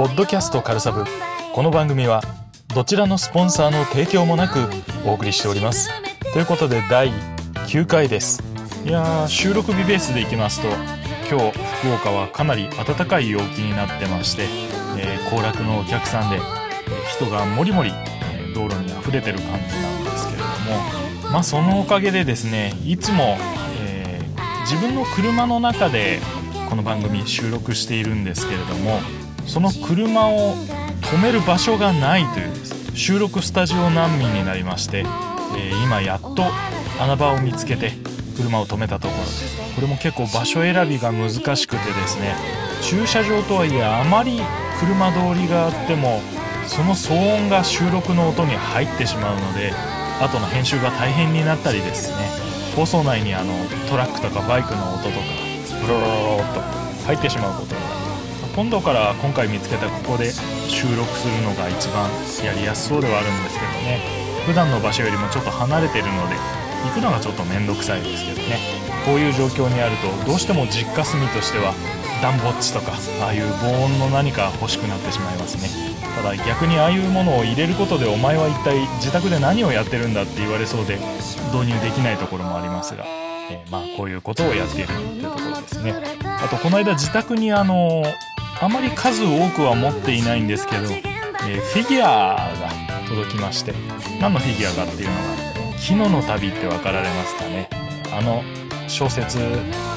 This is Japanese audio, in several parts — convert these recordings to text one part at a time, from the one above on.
ポッドキャストカルサブ。この番組はどちらのスポンサーの提供もなくお送りしております。ということで第9回です。いや収録日ベースでいきますと今日福岡はかなり暖かい陽気になってましてえー、行楽のお客さんで、人がもりもり、え、道路に溢れてる感じなんですけれどもまあそのおかげでですねいつも、え自分の車の中でこの番組収録しているんですけれどもその車を止める場所がないという収録スタジオ難民になりまして、え今やっと穴場を見つけて車を止めたところです。これも結構場所選びが難しくてですね駐車場とはいえあまり車通りがあってもその騒音が収録の音に入ってしまうので後の編集が大変になったりですね放送内にあのトラックとかバイクの音とかブロロロロと入ってしまうことが今度から今回見つけたここで収録するのが一番やりやすそうではあるんですけどね。普段の場所よりもちょっと離れてるので行くのがちょっと面倒くさいですけどね。こういう状況にあるとどうしても実家住みとしては暖房っちとかああいう防音の何か欲しくなってしまいますね。ただ逆にああいうものを入れることでお前は一体自宅で何をやってるんだって言われそうで導入できないところもありますが、えー、まあこういうことをやっているっていうところですね。あとこの間自宅にあのあまり数多くは持っていないんですけど、えー、フィギュアが届きまして何のフィギュアかっていうのが「昨日の旅」って分かられますかね。あの小説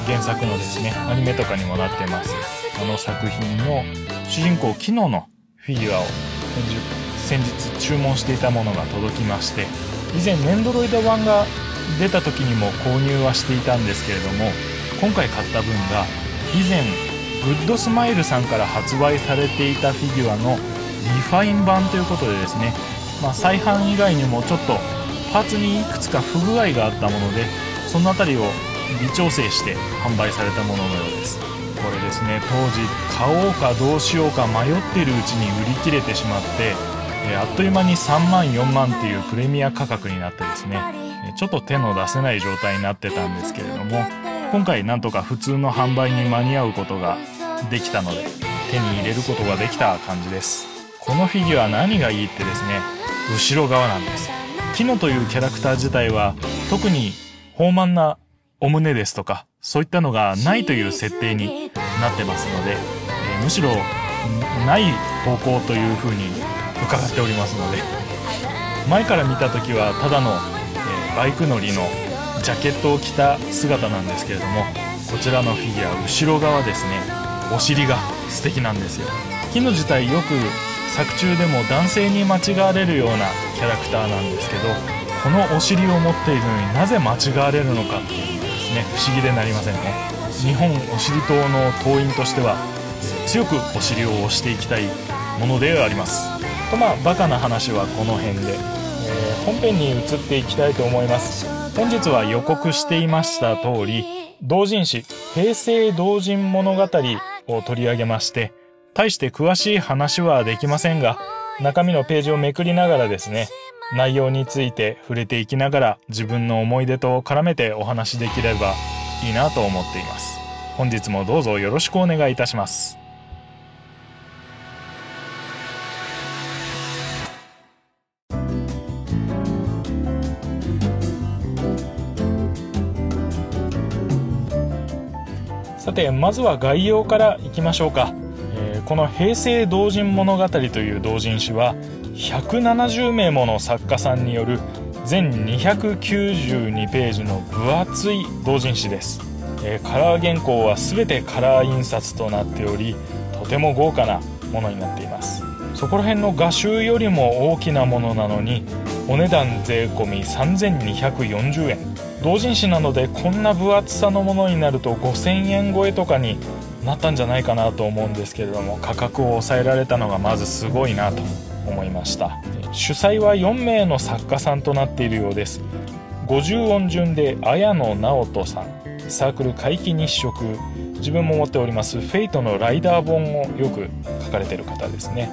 原作のですねアニメとかにもなってます。あの作品の主人公キノのフィギュアを先日注文していたものが届きまして以前ねんどろいど版が出た時にも購入はしていたんですけれども今回買った分が以前グッドスマイルさんから発売されていたフィギュアのリファイン版ということでですね、まあ、再販以外にもちょっとパーツにいくつか不具合があったものでその辺りを微調整して販売されたもののようです。これですね当時買おうかどうしようか迷っているうちに売り切れてしまって、あっという間に3万4万っていうプレミア価格になってですねちょっと手の出せない状態になってたんですけれども今回なんとか普通の販売に間に合うことができたので手に入れることができた感じです。このフィギュア何がいいってですね後ろ側なんです。キノというキャラクター自体は特に豊満なお胸ですとか、そういったのがないという設定になってますので、えー、むしろない方向というふうに伺っておりますので、前から見た時はただの、えー、バイク乗りのジャケットを着た姿なんですけれども、こちらのフィギュア、後ろ側ですね、お尻が素敵なんですよ。木の自体よく作中でも男性に間違われるようなキャラクターなんですけど、このお尻を持っているのになぜ間違われるのかっていうね不思議でなりませんね。日本お尻党の党員としては強くお尻を押していきたいものであります。とまあバカな話はこの辺で、えー、本編に移っていきたいと思います。本日は予告していました通り同人誌平成同人物語を取り上げまして大して詳しい話はできませんが中身のページをめくりながらですね内容について触れていきながら自分の思い出と絡めてお話しできればいいなと思っています。本日もどうぞよろしくお願いいたします。てまずは概要からいきましょうか、えー、この「平成同人物語」という同人誌は170名もの作家さんによる全292ページの分厚い同人誌です、えー、カラー原稿は全てカラー印刷となっておりとても豪華なものになっています。そこら辺の画集よりも大きなものなのにお値段税込3240円。同人誌なのでこんな分厚さのものになると5000円超えとかになったんじゃないかなと思うんですけれども価格を抑えられたのがまずすごいなと思いました。主催は4名の作家さんとなっているようです。50音順で綾野直人さん。サークル皆既日食。自分も持っております。フェイトのライダー本をよく書かれてる方ですね。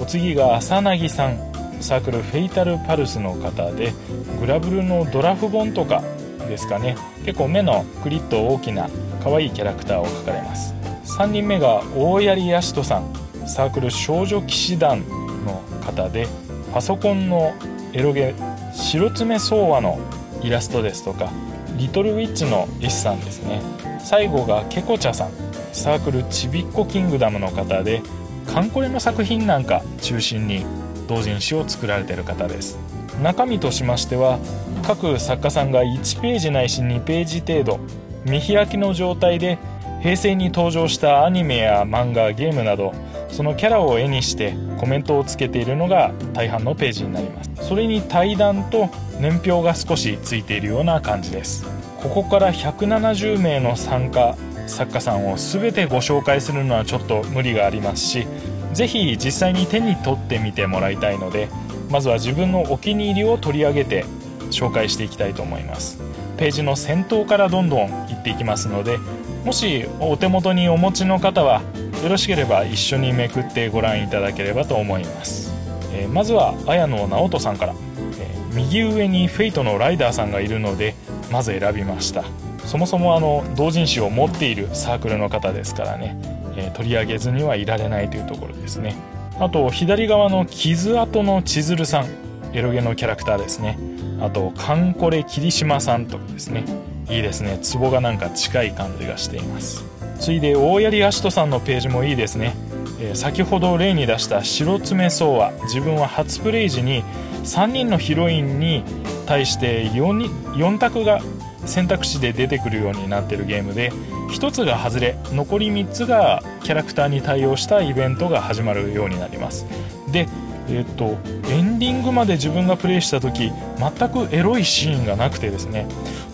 お次が浅凪さん。サークルフェイタルパルスの方でグラブルのドラフ本とかですかね。結構目のクリッと大きな可愛いキャラクターを描かれます。3人目が大槍ヤシトさん。サークル少女騎士団の方でパソコンのエロゲ白爪相和のイラストですとかリトルウィッチの絵師さんですね。最後がケコチャさん。サークルちびっこキングダムの方でカンコレの作品なんか中心に同人誌を作られてる方です。中身としましては各作家さんが1ページないし2ページ程度見開きの状態で平成に登場したアニメや漫画ゲームなどそのキャラを絵にしてコメントをつけているのが大半のページになります。それに対談と年表が少しついているような感じです。ここから170名の参加作家さんを全てご紹介するのはちょっと無理がありますし是非実際に手に取ってみてもらいたいのでまずは自分のお気に入りを取り上げて紹介していきたいと思います。ページの先頭からどんどんいっていきますのでもしお手元にお持ちの方はよろしければ一緒にめくってご覧いただければと思います、えー、まずは綾野直人さんから、えー、右上にフェイトのライダーさんがいるのでまず選びました。そもそもあの同人誌を持っているサークルの方ですからね、えー、取り上げずにはいられないというところですね。あと左側の傷跡の千鶴さん。エロゲのキャラクターですね。あとカンコレ霧島さんとかですね。いいですね。ツボがなんか近い感じがしています。次いで大槍アシトさんのページもいいですね、えー、先ほど例に出した白爪相和自分は初プレイ時に3人のヒロインに対して 4, 4択が選択肢で出てくるようになってるゲームで1つが外れ残り3つがキャラクターに対応したイベントが始まるようになります。でえっ、とエンディングまで自分がプレイした時全くエロいシーンがなくてですね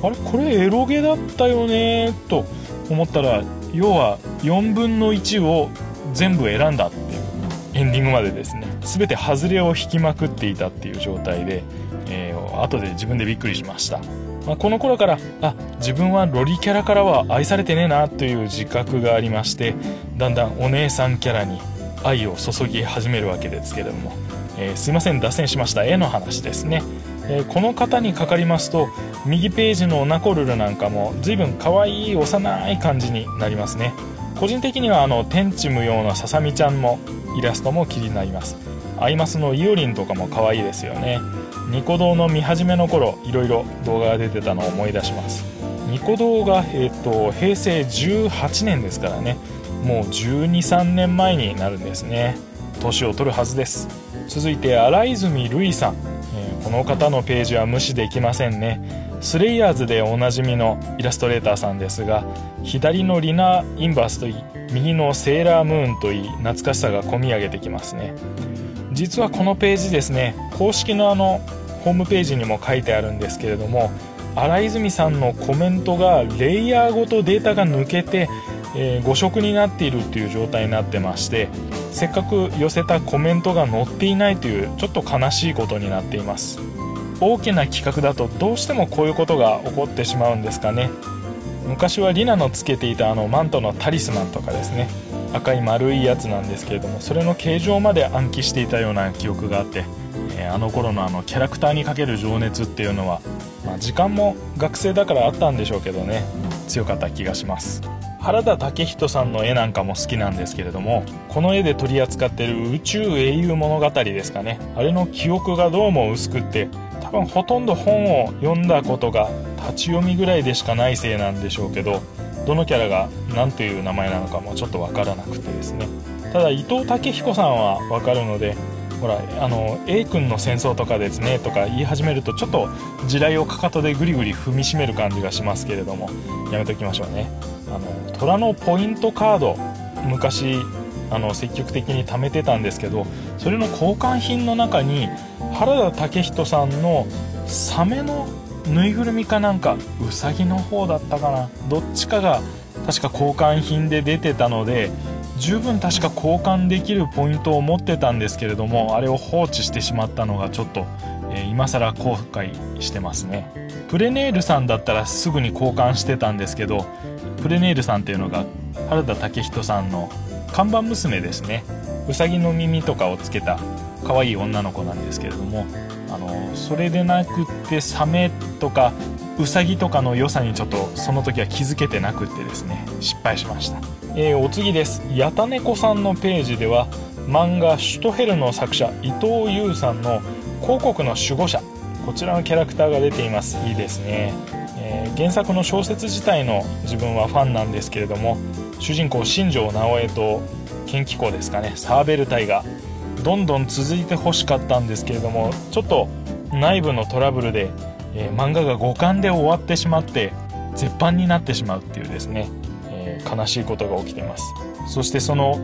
あれこれエロゲだったよねと思ったら要は4分の1を全部選んだっていうエンディングまでですね。全て外れを引きまくっていたっていう状態で、えー、後で自分でびっくりしました。まあ、この頃からあ自分はロリキャラからは愛されてねえなという自覚がありましてだんだんお姉さんキャラに愛を注ぎ始めるわけですけれども、えー、すいません脱線しました。絵の話ですね、えー、この方にかかりますと右ページのナコルルなんかも随分可愛い幼い感じになりますね。個人的にはあの天地無用のささみちゃんのイラストも気になります。アイマスのイオリンとかも可愛いですよね。ニコ動の見始めの頃いろいろ動画が出てたのを思い出します。ニコ動が、えーと、平成18年ですからね。もう1 2 3年前になるんですね。年を取るはずです。続いて荒泉るいさん、えー、この方のページは無視できませんね。スレイヤーズでおなじみのイラストレーターさんですが左のリナ・インバースといい右のセーラームーンといい懐かしさが込み上げてきますね。実はこのページですね公式のあのホームページにも書いてあるんですけれども荒泉さんのコメントがレイヤーごとデータが抜けて、えー、誤色になっているっていう状態になってましてせっかく寄せたコメントが載っていないというちょっと悲しいことになっています。大きな企画だとどうしてもこういうことが起こってしまうんですかね。昔はリナのつけていたあのマントのタリスマンとかですね。赤い丸いやつなんですけれどもそれの形状まで暗記していたような記憶があって、えー、あの頃のあのキャラクターにかける情熱っていうのは、まあ、時間も学生だからあったんでしょうけどね強かった気がします。原田武人さんの絵なんかも好きなんですけれどもこの絵で取り扱ってる宇宙英雄物語ですかね。あれの記憶がどうも薄くって多分ほとんど本を読んだことが立ち読みぐらいでしかないせいなんでしょうけどどのキャラが何という名前なのかもちょっと分からなくてですね。ただ伊藤武彦さんは分かるのでほらあの A 君の戦争とかですねとか言い始めるとちょっと地雷をかかとでぐりぐり踏みしめる感じがしますけれどもやめときましょうね。あの虎のポイントカード昔あの積極的に貯めてたんですけどそれの交換品の中に原田武人さんのサメのぬいぐるみかなんかうさぎの方だったかなどっちかが確か交換品で出てたので十分確か交換できるポイントを持ってたんですけれどもあれを放置してしまったのがちょっと、えー、今更後悔してますね。プレネールさんだったらすぐに交換してたんですけどプレネールさんっていうのが原田武人さんの看板娘ですね。うさぎの耳とかをつけた可愛い女の子なんですけれどもあのそれでなくってサメとかウサギとかの良さにちょっとその時は気づけてなくってですね失敗しました、えー、お次です。やたねこさんのページでは漫画「シュトヘル」の作者伊藤優さんの広告の守護者。こちらのキャラクターが出ています。いいですね、えー、原作の小説自体の自分はファンなんですけれども主人公新庄直江と研気校ですかねサーベル隊がどんどん続いてほしかったんですけれどもちょっと内部のトラブルで、えー、漫画が5巻で終わってしまって絶版になってしまうっていうですね、えー、悲しいことが起きてます。そしてその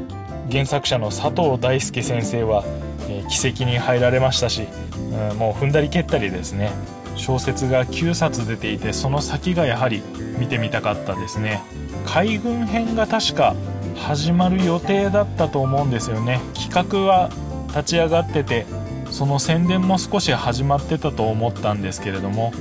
原作者の佐藤大輔先生は、えー、奇跡に入られましたし、うん、もう踏んだり蹴ったりですね小説が9冊出ていてその先がやはり見てみたかったですね。海軍編が確か始まる予定だったと思うんですよね。企画は立ち上がっててその宣伝も少し始まってたと思ったんですけれども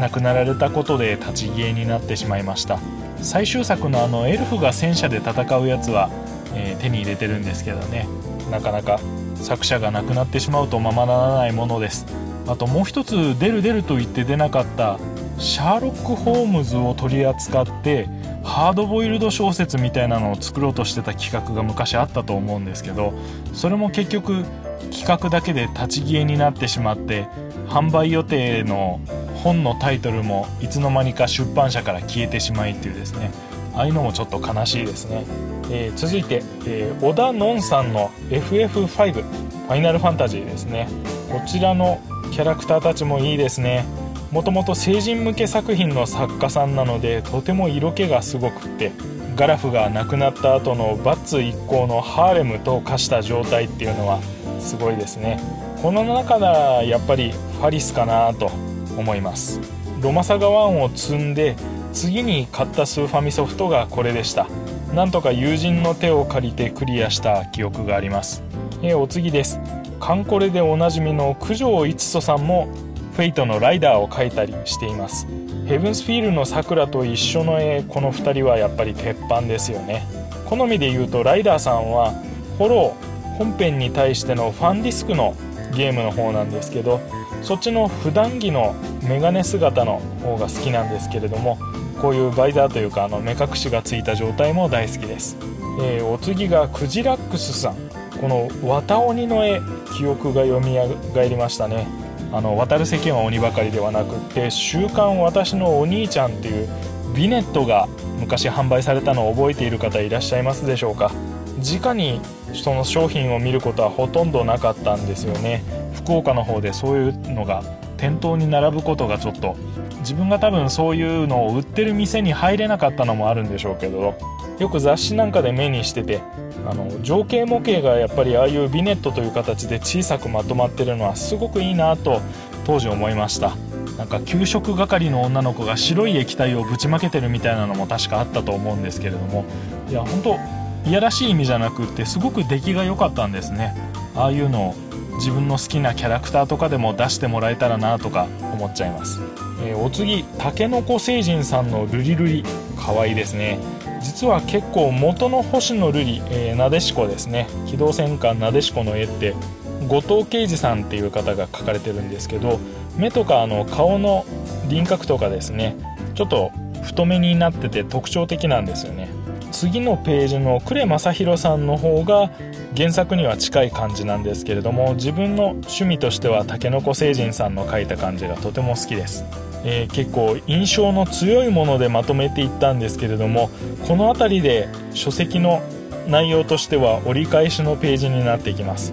亡くなられたことで立ち消えになってしまいました。最終作のあのエルフが戦車で戦うやつは、えー、手に入れてるんですけどね。なかなか作者が亡くなってしまうとままならないものです。あともう一つ出る出ると言って出なかったシャーロック・ホームズを取り扱ってハードボイルド小説みたいなのを作ろうとしてた企画が昔あったと思うんですけどそれも結局企画だけで立ち消えになってしまって販売予定の本のタイトルもいつの間にか出版社から消えてしまいっていうですね。ああいうのもちょっと悲しいですね、えー、続いて、えー、小田のんさんの FF5 ファイナルファンタジーですね。こちらのキャラクターたちもいいですね。もともと成人向け作品の作家さんなのでとても色気がすごくってガラフが亡くなった後のバッツ一行のハーレムと化した状態っていうのはすごいですね。この中ならやっぱりファリスかなと思います。ロマサガ1を積んで次に買ったスーファミソフトがこれでした。なんとか友人の手を借りてクリアした記憶があります。えお次です。艦これでおなじみの九条一祖さんも Fate のライダーを描いたりしています。 Heaven's Feel の桜と一緒の絵この2人はやっぱり鉄板ですよね。好みで言うとライダーさんは hollow 本編に対してのファンディスクのゲームの方なんですけどそっちの普段着のメガネ姿の方が好きなんですけれどもこういうバイザーというかあの目隠しがついた状態も大好きです、えー、お次がクジラックスさん。この綿鬼の絵記憶が蘇りましたね。あの渡る世間は鬼ばかりではなくって「週刊私のお兄ちゃん」っていうビネットが昔販売されたのを覚えている方いらっしゃいますでしょうか。直にその商品を見ることはほとんどなかったんですよね。福岡の方でそういうのが店頭に並ぶことがちょっと自分が多分そういうのを売ってる店に入れなかったのもあるんでしょうけどよく雑誌なんかで目にしててあの情景模型がやっぱりああいうビネットという形で小さくまとまってるのはすごくいいなと当時思いました。なんか給食係の女の子が白い液体をぶちまけてるみたいなのも確かあったと思うんですけれどもいや本当いやらしい意味じゃなくってすごく出来が良かったんですね。ああいうのを自分の好きなキャラクターとかでも出してもらえたらなとか思っちゃいます、えー、お次たけのこ星人さんのルリルリ。かわいいですね。実は結構元の星野瑠璃、えー、なでしこですね。機動戦艦なでしこの絵って後藤圭司さんっていう方が描かれてるんですけど目とかあの顔の輪郭とかですねちょっと太めになってて特徴的なんですよね。次のページの呉正弘さんの方が原作には近い感じなんですけれども自分の趣味としてはたけのこ星人さんの描いた感じがとても好きです。えー、結構印象の強いものでまとめていったんですけれどもこの辺りで書籍の内容としては折り返しのページになっていきます、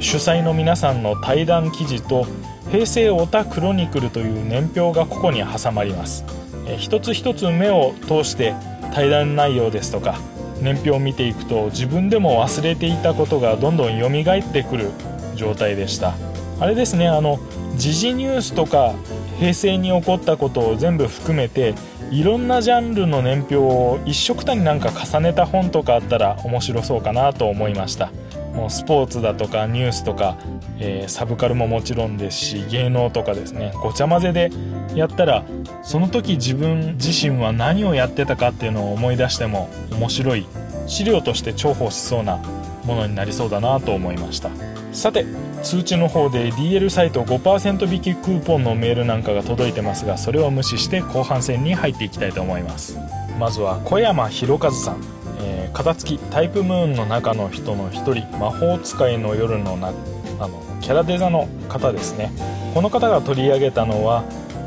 主催の皆さんの対談記事と「平成オタクロニクル」という年表がここに挟まります、えー、一つ一つ目を通して対談内容ですとか年表を見ていくと自分でも忘れていたことがどんどん蘇ってくる状態でした。あれですねあの時事ニュースとか平成に起こったことを全部含めていろんなジャンルの年表を一緒くたになんか重ねた本とかあったら面白そうかなと思いました。もうスポーツだとかニュースとか、えー、サブカルももちろんですし芸能とかですね。ごちゃ混ぜでやったらその時自分自身は何をやってたかっていうのを思い出しても面白い資料として重宝しそうなものになりそうだなと思いました。さて通知の方で DL サイト5%引きクーポンのメールなんかが届いてますがそれを無視して後半戦に入っていきたいと思います。まずは小山博和さん、えー、片付きタイプムーンの中の人の一人魔法使いの夜のなあのキャラデザの方ですね。この方が取り上げたのは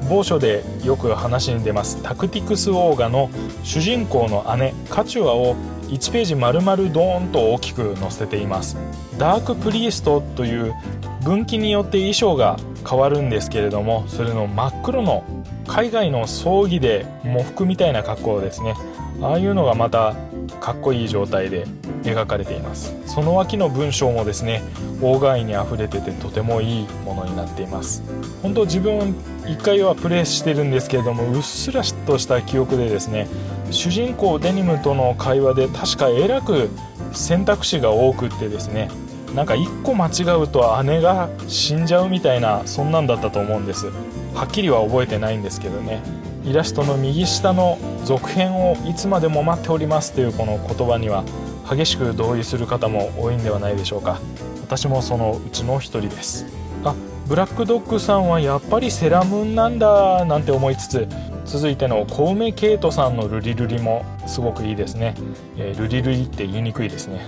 某所でよく話に出ます。タクティクスオーガの主人公の姉カチュアを1ページ丸々ドーンと大きく載せています。ダークプリーストという分岐によって衣装が変わるんですけれどもそれの真っ黒の海外の葬儀で喪服みたいな格好ですね。ああいうのがまたかっこいい状態で描かれています。その脇の文章もですね大概に溢れててとてもいいものになっています。本当自分1回はプレイしてるんですけれどもうっすらとした記憶でですね主人公デニムとの会話で確かえらく選択肢が多くってですねなんか1個間違うと姉が死んじゃうみたいなそんなんだったと思うんです。はっきりは覚えてないんですけどね。イラストの右下の続編をいつまでも待っておりますというこの言葉には激しく同意する方も多いんではないでしょうか。私もそのうちの一人です。あブラックドッグさんはやっぱりセラムーンなんだなんて思いつつ続いての小梅ケイトさんのルリルリもすごくいいですね、えー、ルリルリって言いにくいですね。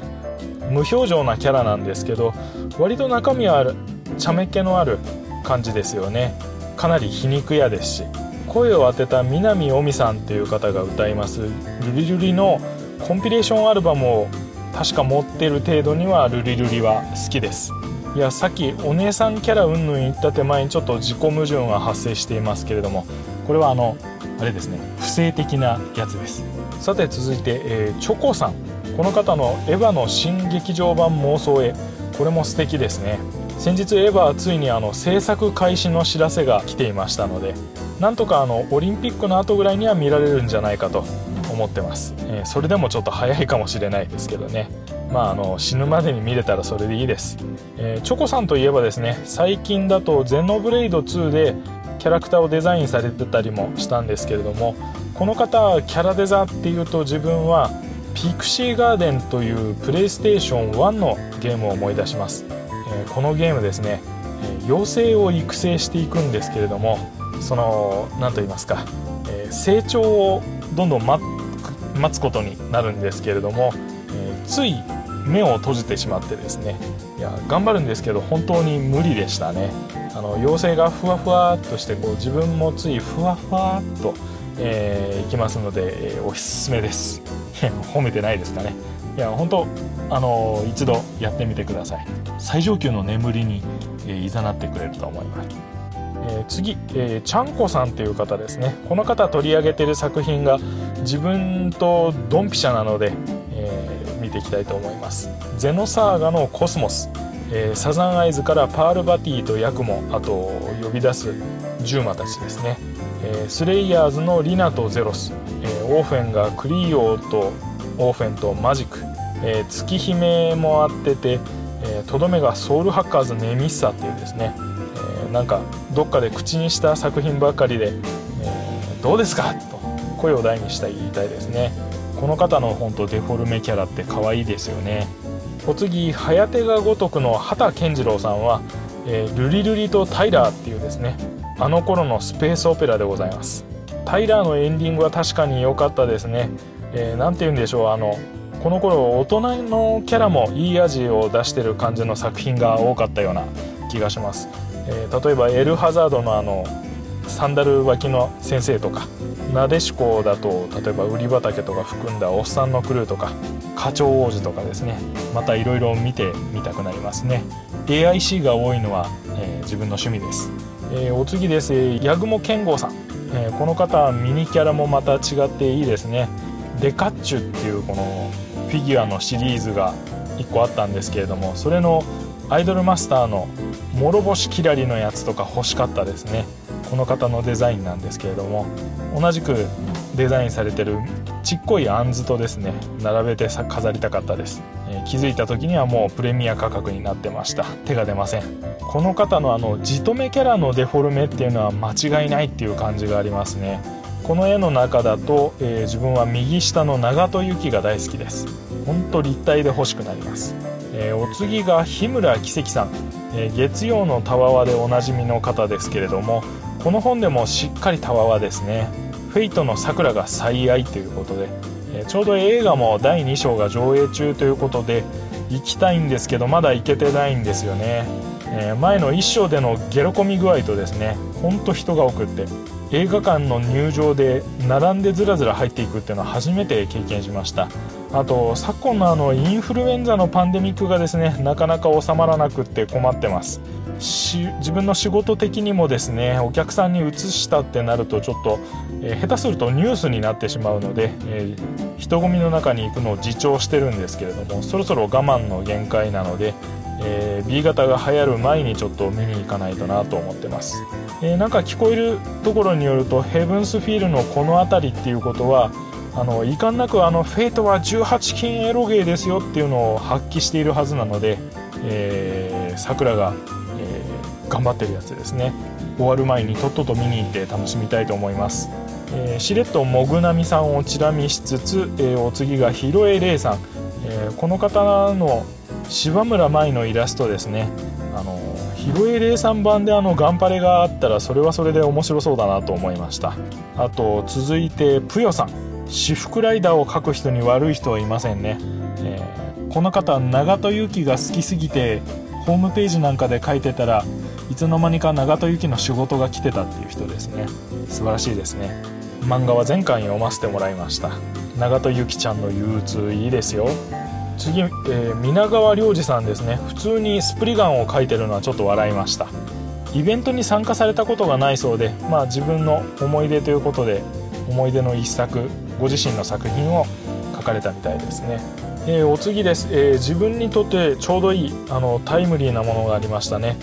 無表情なキャラなんですけど割と中身はある茶目っ気のある感じですよね。かなり皮肉屋ですし。声を当てた南尾美さんっていう方が歌います。ルリルリのコンピレーションアルバムを確か持ってる程度にはルリルリは好きです。いやさっきお姉さんキャラうんぬん言った手前にちょっと自己矛盾は発生していますけれどもこれはあのあれですね不正的なやつです。さて続いて、えー、チョコさん。この方のエヴァの新劇場版妄想へこれも素敵ですね。先日エヴァはついにあの制作開始の知らせが来ていましたのでなんとかあのオリンピックの後ぐらいには見られるんじゃないかと思ってます、えー、それでもちょっと早いかもしれないですけどね。まああの死ぬまでに見れたらそれでいいです、えー、チョコさんといえばですね最近だとゼノブレイド2でキャラクターをデザインされてたりもしたんですけれどもこの方キャラデザっていうと自分はピクシーガーデンというプレイステーション1のゲームを思い出します、このゲームですね妖精を育成していくんですけれどもその何と言いますか、えー、成長をどんどん待つことになるんですけれども、えー、つい目を閉じてしまってですねいや頑張るんですけど本当に無理でしたね。あの妖精がふわふわっとしてこう自分もついふわふわっと、えー、いきますので、えー、おすすめです。褒めてないですかね。いや本当あの一度やってみてください。最上級の眠りにいざなってくれると思います、え、次、えー、ちゃんこさんという方ですね。この方取り上げてる作品が自分とドンピシャなので、えー、見ていきたいと思います。ゼノサーガのコスモス、えー、サザンアイズからパールバティとヤクモあと呼び出すジューマたちですね、え、スレイヤーズのリナとゼロス、え、オーフェンがクリーオーとオーフェンとマジック、えー、月姫もあっててとど、めがソウルハッカーズネミッサっていうですね、えー、なんかどっかで口にした作品ばかりで、えー、どうですか？と声を大にした言いたいですね。この方の本当デフォルメキャラって可愛いですよね。お次早手が如くの畑健次郎さんは、えー、ルリルリとタイラーっていうですねあの頃のスペースオペラでございます。タイラーのエンディングは確かに良かったですね、えー、て言うんでしょうあのこの頃大人のキャラもいい味を出してる感じの作品が多かったような気がします、えー、例えばエルハザードのあのサンダル脇の先生とかなでしこだと例えば売り畑とか含んだおっさんのクルーとか課長王子とかですね。またいろいろ見てみたくなりますね。AIC が多いのは、えー、自分の趣味です、えー、お次です。八雲健吾さん、えー、この方ミニキャラもまた違っていいですね。デカッチュっていうこのフィギュアのシリーズが1個あったんですけれどもそれのアイドルマスターの諸星キラリのやつとか欲しかったですね。この方のデザインなんですけれども同じくデザインされてるちっこいあんずとですね並べて飾りたかったです、えー、気づいた時にはもうプレミア価格になってました。手が出ません。この方のあのじとめキャラのデフォルメっていうのは間違いないっていう感じがありますね。この絵の中だと、えー、自分は右下の長門由紀が大好きです。ほんと立体で欲しくなります、えー、お次が日村奇跡さん、えー、月曜のたわわでおなじみの方ですけれどもこの本でもしっかりたわわですね。フェイトのさくらが最愛ということで、え、ちょうど映画も第2章が上映中ということで行きたいんですけどまだ行けてないんですよね、え前の1章でのゲロ込み具合とですねほんと人が多くって。映画館の入場で並んでずらずら入っていくっていうのは初めて経験しました。あと昨今のあのインフルエンザのパンデミックがですねなかなか収まらなくって困ってます。自分の仕事的にもですねお客さんに移したってなるとちょっと、えー、下手するとニュースになってしまうので、えー、人混みの中に行くのを自重してるんですけれどもそろそろ我慢の限界なので、えー、B 型が流行る前にちょっと見に行かないとなと思ってます、えなんか聞こえるところによるとヘブンスフィールのこの辺りっていうことはあの遺憾なくあのフェイトは18金エロゲーですよっていうのを発揮しているはずなので、えー、桜が、えー、頑張ってるやつですね。終わる前にとっとと見に行って楽しみたいと思います、えー、しれっともぐなみさんをチラ見しつつ、えー、お次がひろえれいさん、えー、この方の柴村舞のイラストですね。あのひろえれいさん版であのガンパレがあったらそれはそれで面白そうだなと思いました。あと続いてぷよさん。私服ライダーを描く人に悪い人はいませんね、えー、この方長門由紀が好きすぎてホームページなんかで書いてたらいつの間にか長門由紀の仕事が来てたっていう人ですね。素晴らしいですね。漫画は前回読ませてもらいました。長門由紀ちゃんの憂鬱いいですよ。次、えー、皆川良二さんですね。普通にスプリガンを描いてるのはちょっと笑いました。イベントに参加されたことがないそうでまあ自分の思い出ということで思い出の一作ご自身の作品を書かれたみたいですね、えー、お次です、えー、自分にとってちょうどいいあのタイムリーなものがありましたね。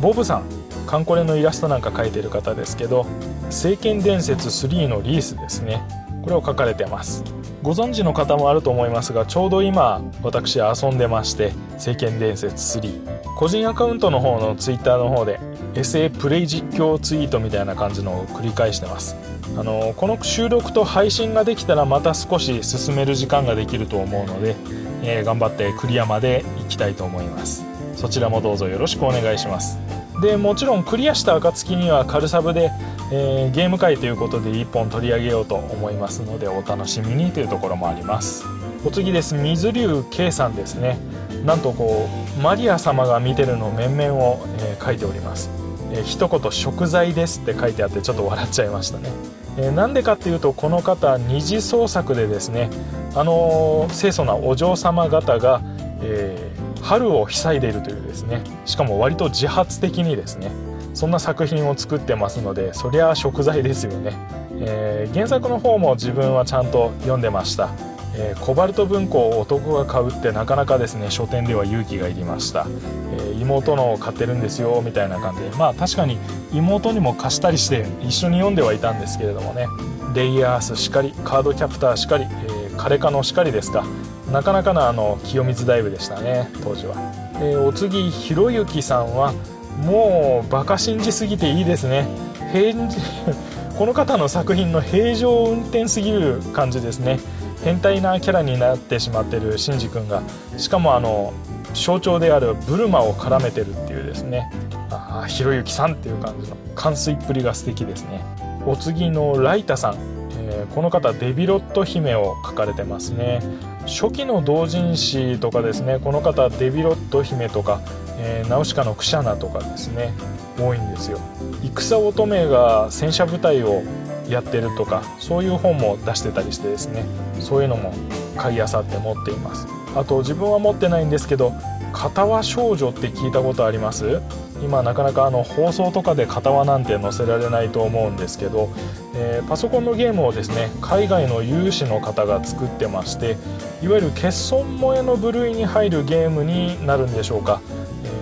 ボブさんカンコレのイラストなんか描いてる方ですけど「聖剣伝説3」のリースですね。これを書かれてます。ご存知の方もあると思いますがちょうど今私遊んでまして「聖剣伝説3」個人アカウントの方の Twitter の方で SA プレイ実況ツイートみたいな感じのを繰り返してます。あのこの収録と配信ができたらまた少し進める時間ができると思うので、えー、頑張ってクリアまで行きたいと思います。そちらもどうぞよろしくお願いします。でもちろんクリアした暁には軽サブで、えー、ゲーム会ということで1本取り上げようと思いますのでお楽しみにというところもあります。お次です。水流 K さんですね。なんとこうマリア様が見てるの面々を、えー、書いております。えー、一言食材ですって書いてあってちょっと笑っちゃいましたね。え、なんでかっていうとこの方二次創作でですねあのー、清楚なお嬢様方が、えー、春を塞いでいるというですねしかも割と自発的にですねそんな作品を作ってますのでそりゃ食材ですよね、えー、原作の方も自分はちゃんと読んでました。えー、コバルト文庫を男が買うってなかなかですね書店では勇気がいりました、えー、妹のを買ってるんですよみたいな感じで。まあ確かに妹にも貸したりして一緒に読んではいたんですけれどもね。レイヤースしかりカードキャプターしかり、えー、カレカノしかりですか。なかなかなあの清水ダイブでしたね当時は、えー、お次ひろゆきさんはもうバカ信じすぎていいですね。返事 この方の作品の平常運転すぎる感じですね。変態なキャラになってしまってるシンジ君が。しかもあの象徴であるブルマを絡めてるっていうですね。ああひろゆきさんっていう感じの完遂っぷりが素敵ですね。お次のライタさん、えー、この方デビロット姫を書かれてますね。初期の同人誌とかですね。この方デビロット姫とか、えー、ナウシカのクシャナとかですね多いんですよ。戦乙女が戦車部隊をやってるとかそういう本も出してたりしてですねそういうのも買いあさって持っています。あと自分は持ってないんですけど片輪少女って聞いたことあります？今なかなかあの放送とかで片輪なんて載せられないと思うんですけど、えー、パソコンのゲームをですね海外の有志の方が作ってましていわゆる欠損萌えの部類に入るゲームになるんでしょうか。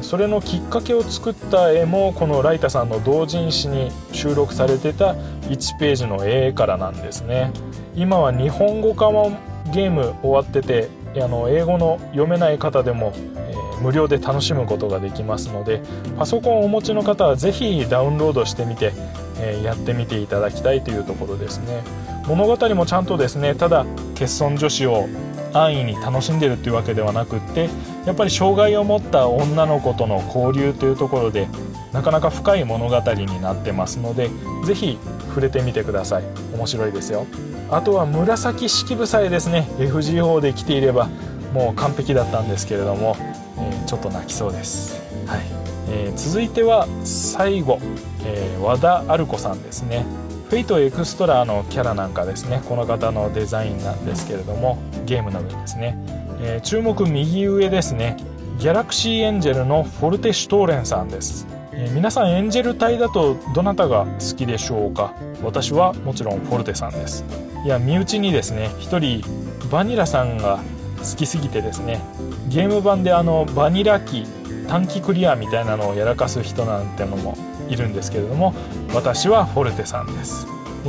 それのきっかけを作った絵もこのライタさんの同人誌に収録されてた1ページの絵からなんですね。今は日本語化もゲーム終わっててあの英語の読めない方でも、えー、無料で楽しむことができますのでパソコンをお持ちの方は是非ダウンロードしてみて、えー、やってみていただきたいというところですね。物語もちゃんとですねただ欠損女子を安易に楽しんでるっていうわけではなくってやっぱり障害を持った女の子との交流というところでなかなか深い物語になってますので是非触れてみてください。面白いですよ。あとは紫式部さえですね FGO で来ていればもう完璧だったんですけれども、えー、ちょっと泣きそうです、はい。えー、続いては最後、えー、ワダアルコさんですね。 Fate/EXTRA のキャラなんかですね。この方のデザインなんですけれどもゲームの上ですね、え注目右上ですね。ギャラクシーエンジェルのフォルテ・シュトーレンさんです。えー、皆さんエンジェル隊だとどなたが好きでしょうか？私はもちろんフォルテさんです。いや身内にですね1人バニラさんが好きすぎてですね。ゲーム版であのバニラ機短期クリアみたいなのをやらかす人なんてのもいるんですけれども私はフォルテさんです。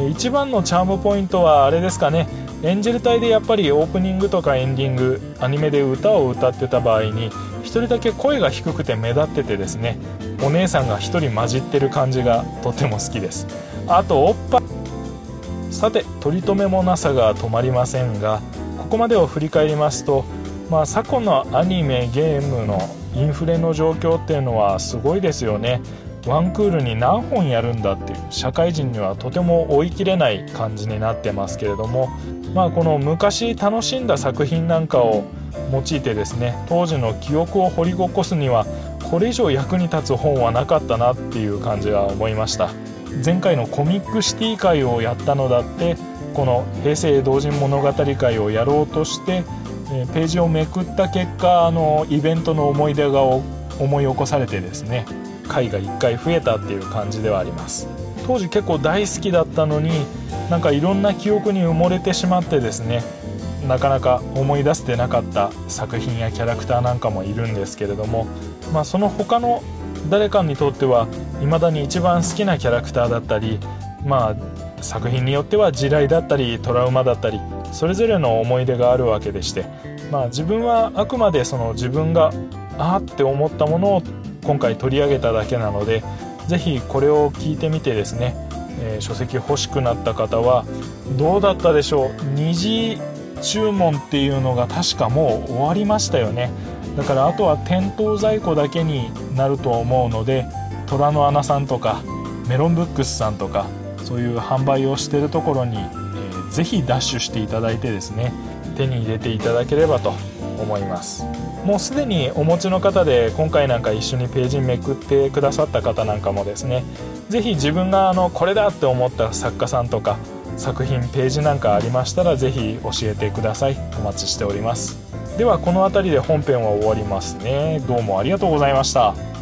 一番のチャームポイントはあれですかね。エンジェル隊でやっぱりオープニングとかエンディングアニメで歌を歌ってた場合に1人だけ声が低くて目立っててですねお姉さんが1人混じってる感じがとても好きです。あとおっぱさて取り留めもなさが止まりませんがここまでを振り返りますと、まあ、昨今のアニメゲームのインフレの状況っていうのはすごいですよね。ワンクールに何本やるんだっていう社会人にはとても追い切れない感じになってますけれどもまあこの昔楽しんだ作品なんかを用いてですね当時の記憶を掘り起こすにはこれ以上役に立つ本はなかったなっていう感じは思いました。前回のコミックシティ会をやったのだってこの平成同人物語会をやろうとしてページをめくった結果あのイベントの思い出が思い起こされてですね回が1回増えたっていう感じではあります。当時結構大好きだったのになんかいろんな記憶に埋もれてしまってですねなかなか思い出せてなかった作品やキャラクターなんかもいるんですけれども、まあ、その他の誰かにとっては未だに一番好きなキャラクターだったり、まあ、作品によっては地雷だったりトラウマだったりそれぞれの思い出があるわけでして、まあ、自分はあくまでその自分があって思ったものを今回取り上げただけなので是非これを聞いてみてですね、えー、書籍欲しくなった方はどうだったでしょう？二次注文っていうのが確かもう終わりましたよね。だからあとは店頭在庫だけになると思うので虎の穴さんとかメロンブックスさんとかそういう販売をしてるところに、えー、ぜひダッシュしていただいてですね手に入れていただければと思います。もうすでにお持ちの方で今回なんか一緒にページめくってくださった方なんかもですね。是非自分があのこれだって思った作家さんとか作品ページなんかありましたら是非教えてください。お待ちしております。ではこの辺りで本編は終わりますね。どうもありがとうございました。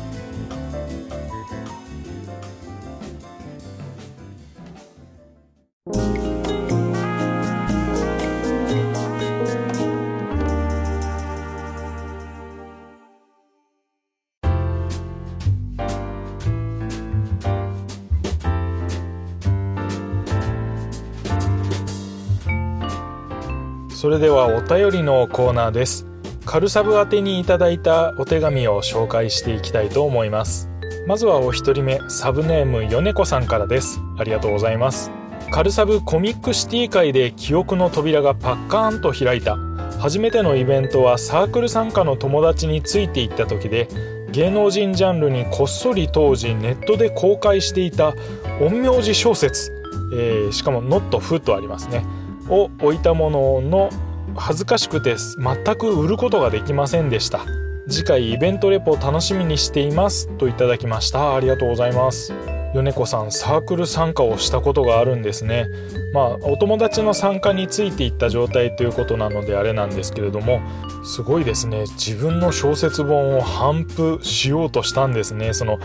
れではお便りのコーナーです。カルサブ宛てにいただいたお手紙を紹介していきたいと思います。まずはお一人目サブネームヨネコさんからです。ありがとうございます。カルサブコミックシティ界で記憶の扉がパッカーンと開いた。初めてのイベントはサークル参加の友達について行った時で芸能人ジャンルにこっそり当時ネットで公開していた陰陽師小説、えー、しかも「ノットフ」とありますね。を置いたものの恥ずかしくて全く売ることができませんでした。次回イベントレポ楽しみにしています。といただきました。ありがとうございます。米子さんサークル参加をしたことがあるんですね。まあお友達の参加についていった状態ということなのであれなんですけれどもすごいですね。自分の小説本を頒布しようとしたんですね。その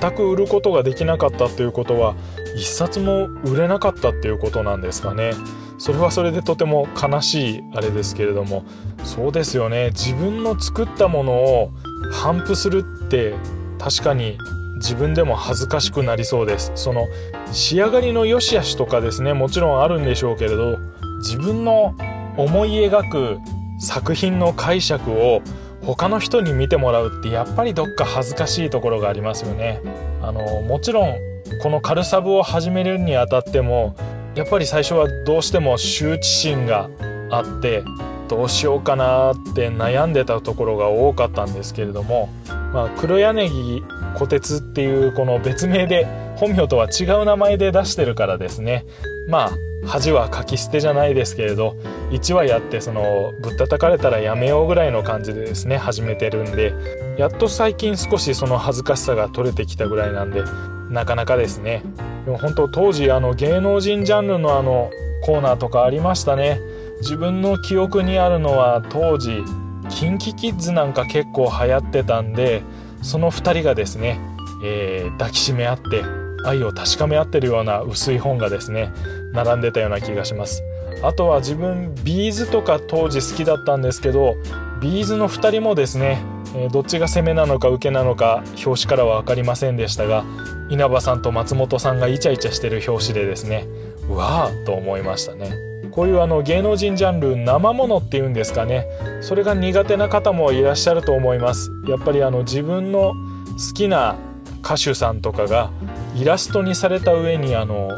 全く売ることができなかったということは一冊も売れなかったっていうことなんですかね。それはそれでとても悲しいあれですけれどもそうですよね。自分の作ったものを頒布するって確かに自分でも恥ずかしくなりそうです。その仕上がりの良し悪しとかですねもちろんあるんでしょうけれど自分の思い描く作品の解釈を他の人に見てもらうってやっぱりどっか恥ずかしいところがありますよね。あのもちろんこのカルサブを始めるにあたってもやっぱり最初はどうしても羞恥心があってどうしようかなって悩んでたところが多かったんですけれども、まあ、黒柳小鉄っていうこの別名で本名とは違う名前で出してるからですね。まあ恥はかき捨てじゃないですけれど1話やってそのぶったたかれたらやめようぐらいの感じでですね始めてるんでやっと最近少しその恥ずかしさが取れてきたぐらいなんでなかなかですね。でも本当当時あの芸能人ジャンルのあのコーナーとかありましたね。自分の記憶にあるのは当時 KinKiKids なんか結構流行ってたんでその2人がですね、えー、抱きしめ合って愛を確かめ合ってるような薄い本がですね並んでたような気がします。あとは自分 B'zとか当時好きだったんですけど B'zの2人もですね、えー、どっちが攻めなのか受けなのか表紙からは分かりませんでしたが稲葉さんと松本さんがイチャイチャしてる表紙でですねうわーと思いましたね。こういうあの芸能人ジャンル生ものっていうんですかね。それが苦手な方もいらっしゃると思います。やっぱりあの自分の好きな歌手さんとかがイラストにされた上にあの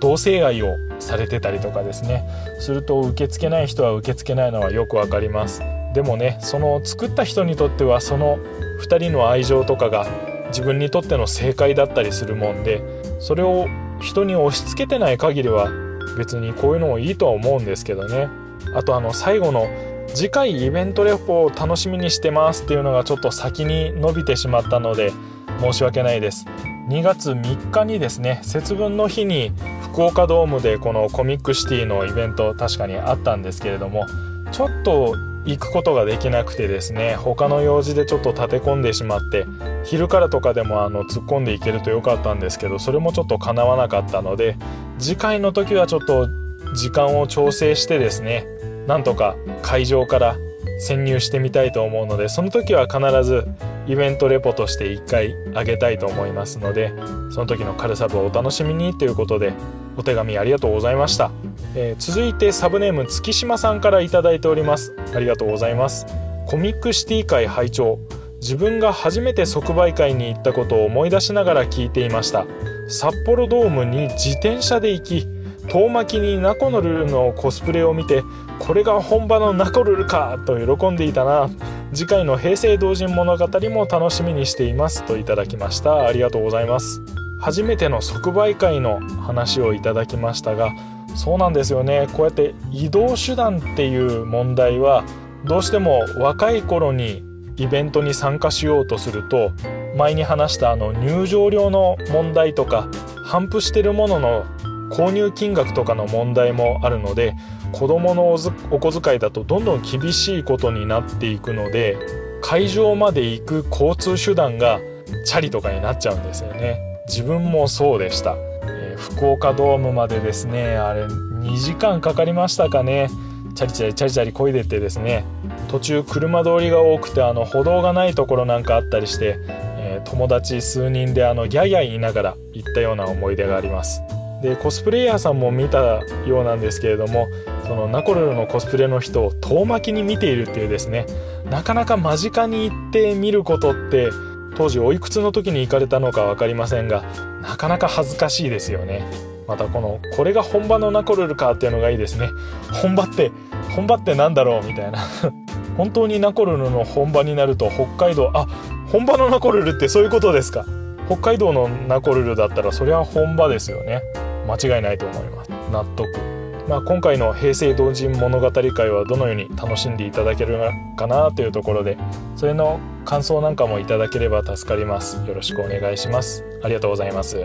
同性愛をされてたりとかですね。すると受け付けない人は受け付けないのはよくわかります。でもねその作った人にとってはその2人の愛情とかが自分にとっての正解だったりするもんでそれを人に押し付けてない限りは別にこういうのもいいとは思うんですけどね。あとあの最後の次回イベントレポを楽しみにしてますっていうのがちょっと先に伸びてしまったので申し訳ないです。2月3日にですね節分の日に福岡ドームでこのコミックシティのイベント確かにあったんですけれどもちょっと行くことができなくてですね他の用事でちょっと立て込んでしまって昼からとかでもあの突っ込んでいけるとよかったんですけどそれもちょっとかなわなかったので次回の時はちょっと時間を調整してですねなんとか会場から潜入してみたいと思うのでその時は必ずイベントレポとして1回あげたいと思いますのでその時の軽サブをお楽しみにということでお手紙ありがとうございました、えー、続いてサブネーム月島さんから頂いております。ありがとうございます。コミックシティ会拝聴。自分が初めて即売会に行ったことを思い出しながら聞いていました。札幌ドームに自転車で行き遠巻きにナコノルルのコスプレを見てこれが本場のナコルルかと喜んでいたな。次回の平成同人物語も楽しみにしていますといただきました。ありがとうございます。初めての即売会の話をいただきましたがそうなんですよね。こうやって移動手段っていう問題はどうしても若い頃にイベントに参加しようとすると前に話したあの入場料の問題とか反布してるものの購入金額とかの問題もあるので子どものお小遣いだとどんどん厳しいことになっていくので会場まで行く交通手段がチャリとかになっちゃうんですよね。自分もそうでした、えー、福岡ドームまでですねあれ2時間かかりましたかね。チャリチャリチャリチャリこいでってですね。途中車通りが多くてあの歩道がないところなんかあったりして、えー、友達数人であのギャギャ言いながら行ったような思い出があります。でコスプレイヤーさんも見たようなんですけれどもそのナコルのコスプレの人を遠巻きに見ているっていうですねなかなか間近に行って見ることって当時おいくつの時に行かれたのか分かりませんがなかなか恥ずかしいですよね。またこのこれが本場のナコルルかっていうのがいいですね。本場って本場って何だろうみたいな。本当にナコルルの本場になると北海道あ本場のナコルルってそういうことですか。北海道のナコルルだったらそれは本場ですよね。間違いないと思います。納得。まあ、今回の平成同人物語会はどのように楽しんでいただけるかなというところでそれの感想なんかもいただければ助かります。よろしくお願いします。ありがとうございます、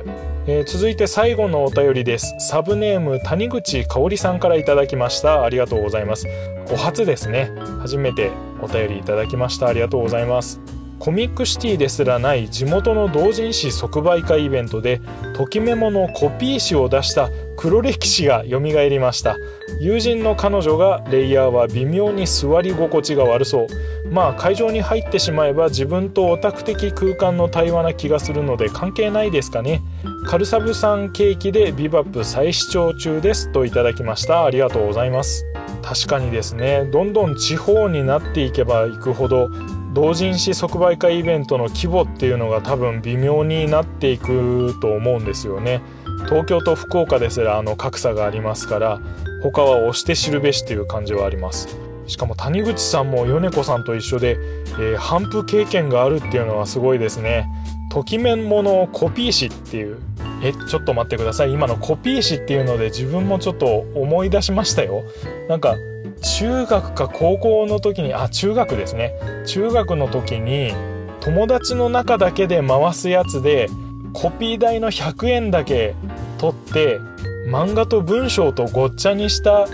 えー、続いて最後のお便りです。サブネーム谷口香織さんからいただきました。ありがとうございます。お初ですね。初めてお便りいただきました。ありがとうございます。コミックシティですらない地元の同人誌即売会イベントでときメモのコピー誌を出した黒歴史が蘇りました。友人の彼女がレイヤーは微妙に座り心地が悪そう。まあ会場に入ってしまえば自分とオタク的空間の対話な気がするので関係ないですかね。カルサブさんケーキでビバップ再視聴中ですといただきました。ありがとうございます。確かにですね。どんどん地方になっていけばいくほど同人誌即売会イベントの規模っていうのが多分微妙になっていくと思うんですよね東京と福岡ですらあの格差がありますから他は押して知るべしっていう感じはありますしかも谷口さんも米子さんと一緒で、えー、反復経験があるっていうのはすごいですね。ときめんものコピー誌っていう。え、ちょっと待ってください。今のコピー誌っていうので自分もちょっと思い出しましたよ。なんか、中学か高校の時に、あ、中学ですね。中学の時に、友達の中だけで回すやつで、コピー代の100円だけ取って、漫画と文章とごっちゃにした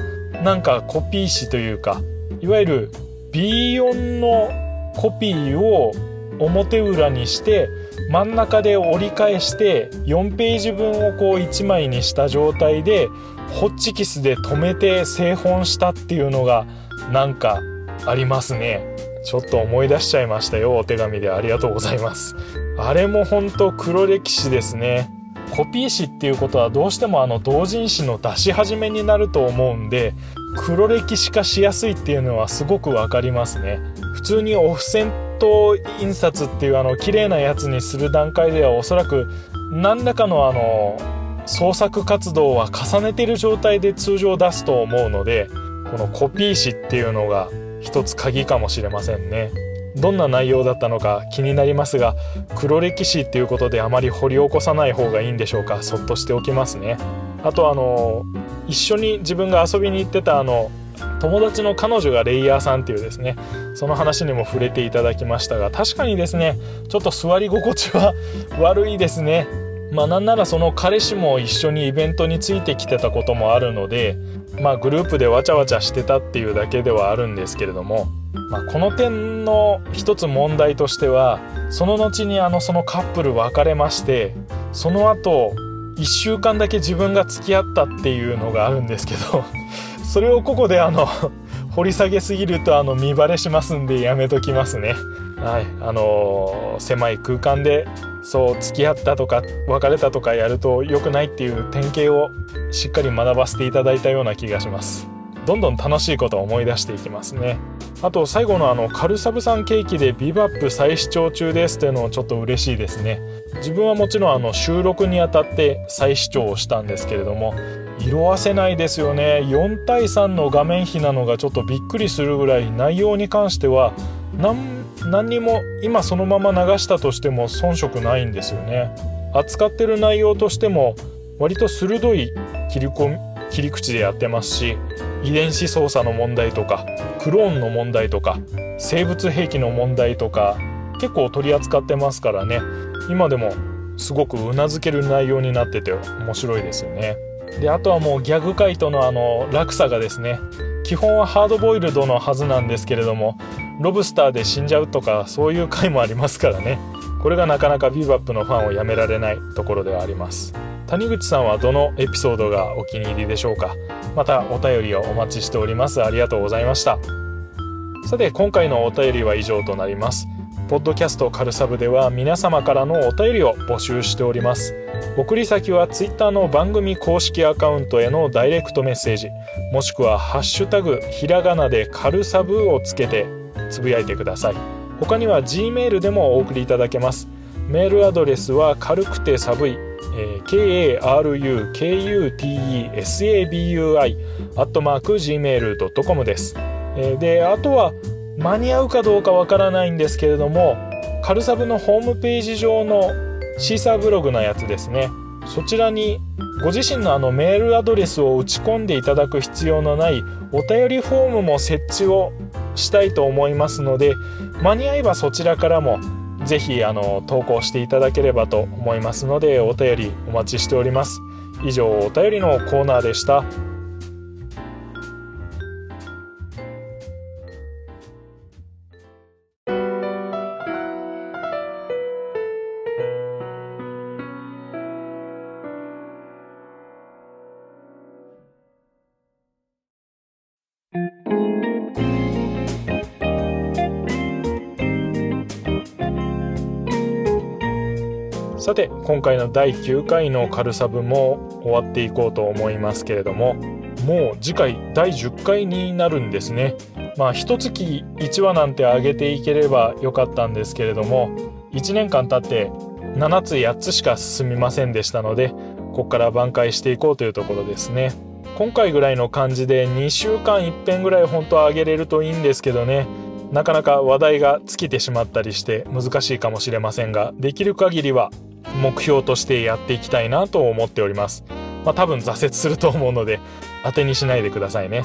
なんかコピー誌というかいわゆる B4 のコピーを表裏にして真ん中で折り返して4ページ分をこう1枚にした状態でホッチキスで留めて製本したっていうのがなんかありますね。ちょっと思い出しちゃいましたよお手紙で。ありがとうございます。あれも本当黒歴史ですね。コピー誌っていうことはどうしてもあの同人誌の出し始めになると思うんで黒歴史化しやすいっていうのはすごく分かりますね。普通にオフセント印刷っていうあの綺麗なやつにする段階ではおそらく何らかのあの創作活動は重ねてる状態で通常出すと思うのでこのコピー誌っていうのが一つ鍵かもしれませんね。どんな内容だったのか気になりますが黒歴史っていうことであまり掘り起こさない方がいいんでしょうかそっとしておきますね。あとあの一緒に自分が遊びに行ってたあの友達の彼女がレイヤーさんっていうですねその話にも触れていただきましたが確かにですねちょっと座り心地は悪いですね。まあなんならその彼氏も一緒にイベントについてきてたこともあるのでまあグループでわちゃわちゃしてたっていうだけではあるんですけれどもまあ、この点の一つ問題としてはその後にあのそのカップル別れましてその後1週間だけ自分が付き合ったっていうのがあるんですけど それをここであの掘り下げすぎるとあの見バレしますんでやめときますね。はいあのー、狭い空間でそう付き合ったとか別れたとかやると良くないっていう典型をしっかり学ばせていただいたような気がします。どんどん楽しいことを思い出していきますね。あと最後のあのカルサブさんケーキでビバップ再視聴中ですっていうのもちょっと嬉しいですね。自分はもちろんあの収録にあたって再視聴をしたんですけれども色あせないですよね。4対3の画面比なのがちょっとびっくりするぐらい内容に関しては何にも今そのまま流したとしても遜色ないんですよね。扱ってる内容としても割と鋭い切り込み切り口でやってますし遺伝子操作の問題とかクローンの問題とか生物兵器の問題とか結構取り扱ってますからね。今でもすごくうなずける内容になってて面白いですよね。であとはもうギャグ回答のあの落差がですね基本はハードボイルドのはずなんですけれどもロブスターで死んじゃうとかそういう回もありますからね。これがなかなかビバップのファンをやめられないところではあります。谷口さんはどのエピソードがお気に入りでしょうか。またお便りをお待ちしております。ありがとうございました。さて今回のお便りは以上となります。ポッドキャストカルサブでは皆様からのお便りを募集しております。送り先は Twitter の番組公式アカウントへのダイレクトメッセージ。もしくは「ハッシュタグひらがなでカルサブ」をつけてつぶやいてください。他には Gmail でもお送りいただけます。メールアドレスは軽くて寒いえー、karukutesabui アットマーク gmail.com です、えー、であとは間に合うかどうかわからないんですけれどもカルサブのホームページ上のシーサーブログのやつですね。そちらにご自身のあのメールアドレスを打ち込んでいただく必要のないお便りフォームも設置をしたいと思いますので間に合えばそちらからもぜひあの投稿していただければと思いますのでお便りお待ちしております。以上お便りのコーナーでした。さて今回の第9回のカルサブも終わっていこうと思いますけれどももう次回第10回になるんですね。まあ一月1話なんて上げていければよかったんですけれども1年間経って7つ8つしか進みませんでしたのでここから挽回していこうというところですね。今回ぐらいの感じで2週間いっぺんぐらい本当は上げれるといいんですけどね。なかなか話題が尽きてしまったりして難しいかもしれませんができる限りは目標としてやっていきたいなと思っております。まあ多分挫折すると思うので当てにしないでくださいね、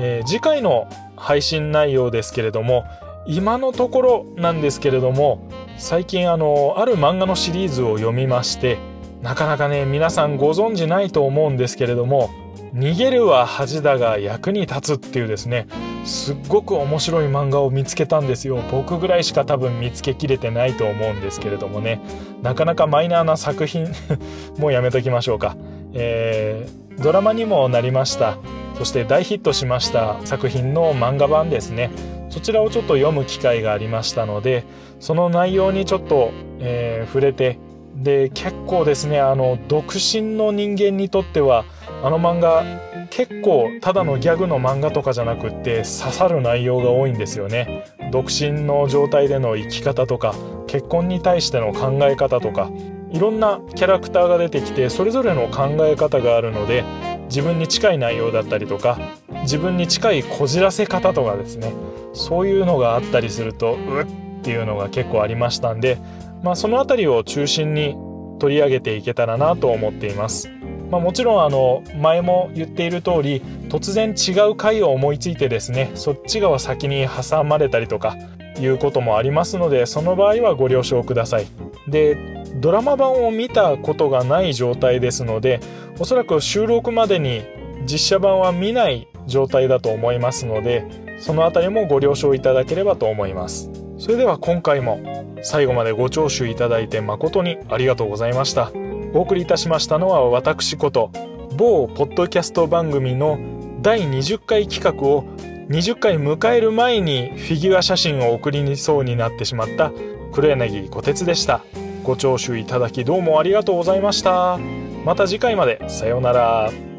えー、次回の配信内容ですけれども今のところなんですけれども最近あのある漫画のシリーズを読みましてなかなかね皆さんご存じないと思うんですけれども逃げるは恥だが役に立つっていうですね。すっごく面白い漫画を見つけたんですよ。僕ぐらいしか多分見つけきれてないと思うんですけれどもね。なかなかマイナーな作品。もうやめときましょうか、えー、ドラマにもなりました。そして大ヒットしました作品の漫画版ですね。そちらをちょっと読む機会がありましたのでその内容にちょっと、えー、触れて。で結構ですねあの独身の人間にとってはあの漫画結構ただのギャグの漫画とかじゃなくって刺さる内容が多いんですよね独身の状態での生き方とか結婚に対しての考え方とかいろんなキャラクターが出てきてそれぞれの考え方があるので自分に近い内容だったりとか自分に近いこじらせ方とかですねそういうのがあったりするとうっていうのが結構ありましたんで、まあ、その辺りを中心に取り上げていけたらなと思っています。まあ、もちろんあの前も言っている通り突然違う回を思いついてですねそっち側先に挟まれたりとかいうこともありますのでその場合はご了承ください。でドラマ版を見たことがない状態ですのでおそらく収録までに実写版は見ない状態だと思いますのでその辺りもご了承いただければと思います。それでは今回も最後までご聴取いただいて誠にありがとうございました。お送りいたしましたのは私こと某ポッドキャスト番組の第20回企画を20回迎える前にフィギュア写真を送りにそうになってしまった黒柳小鉄でした。ご聴取いただきどうもありがとうございました。また次回まで。さようなら。